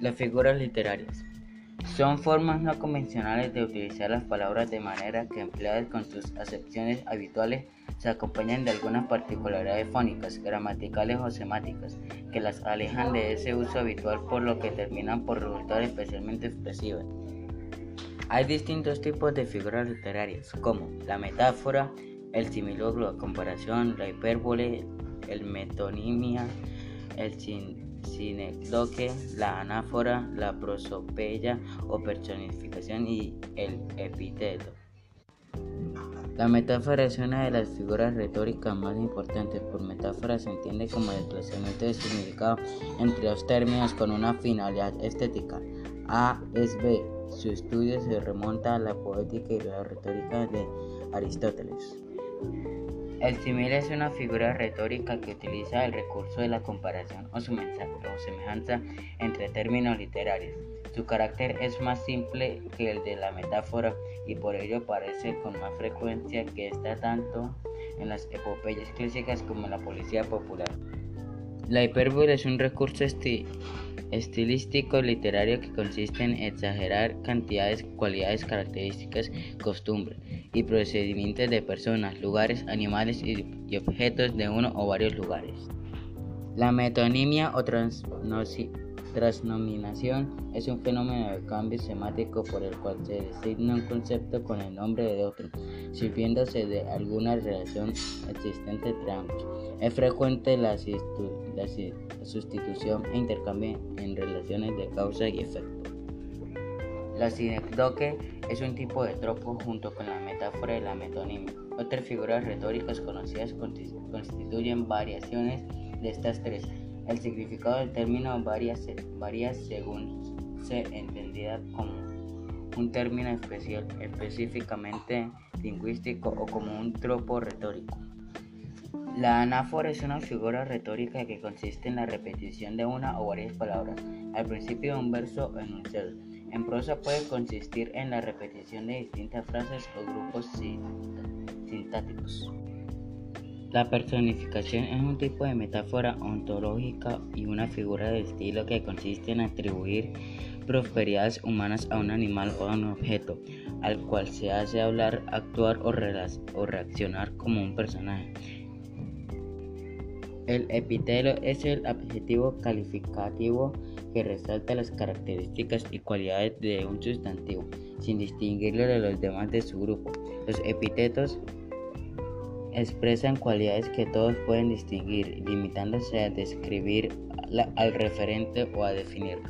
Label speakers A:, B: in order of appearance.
A: Las figuras literarias son formas no convencionales de utilizar las palabras de manera que empleadas con sus acepciones habituales se acompañan de algunas particularidades fónicas, gramaticales o semáticas que las alejan de ese uso habitual por lo que terminan por resultar especialmente expresivas. Hay distintos tipos de figuras literarias como la metáfora, el similogro, la comparación, la hipérbole, el metonimia, el sinecdoque, la anáfora, la prosopeya o personificación y el epíteto. La metáfora es una de las figuras retóricas más importantes. Por metáfora se entiende como desplazamiento de significado entre dos términos con una finalidad estética. A es B. Su estudio se remonta a la poética y la retórica de Aristóteles. El símil es una figura retórica que utiliza el recurso de la comparación o, semejanza entre términos literarios. Su carácter es más simple que el de la metáfora y por ello aparece con más frecuencia que está tanto en las epopeyas clásicas como en la policía popular. La hipérbole es un recurso estilístico literario que consiste en exagerar cantidades, cualidades, características, costumbres y procedimientos de personas, lugares, animales y, objetos de uno o varios lugares. La metonimia o transnominación es un fenómeno de cambio semático por el cual se designa un concepto con el nombre de otro, sirviéndose de alguna relación existente entre ambos. Es frecuente la, sustitución e intercambio en relaciones de causa y efecto. La sinecdoque es un tipo de tropo junto con la metáfora de la metonimia. Otras figuras retóricas conocidas constituyen variaciones de estas tres. El significado del término varía, varía según se entendida como un término especial, específicamente lingüístico o como un tropo retórico. La anáfora es una figura retórica que consiste en la repetición de una o varias palabras al principio de un verso o enunciado. En prosa puede consistir en la repetición de distintas frases o grupos sintácticos. La personificación es un tipo de metáfora ontológica y una figura de estilo que consiste en atribuir prosperidades humanas a un animal o a un objeto, al cual se hace hablar, actuar o reaccionar como un personaje. El epítelo es el adjetivo calificativo que resalta las características y cualidades de un sustantivo, sin distinguirlo de los demás de su grupo. Los epítetos expresan cualidades que todos pueden distinguir, limitándose a describir al referente o a definirlo.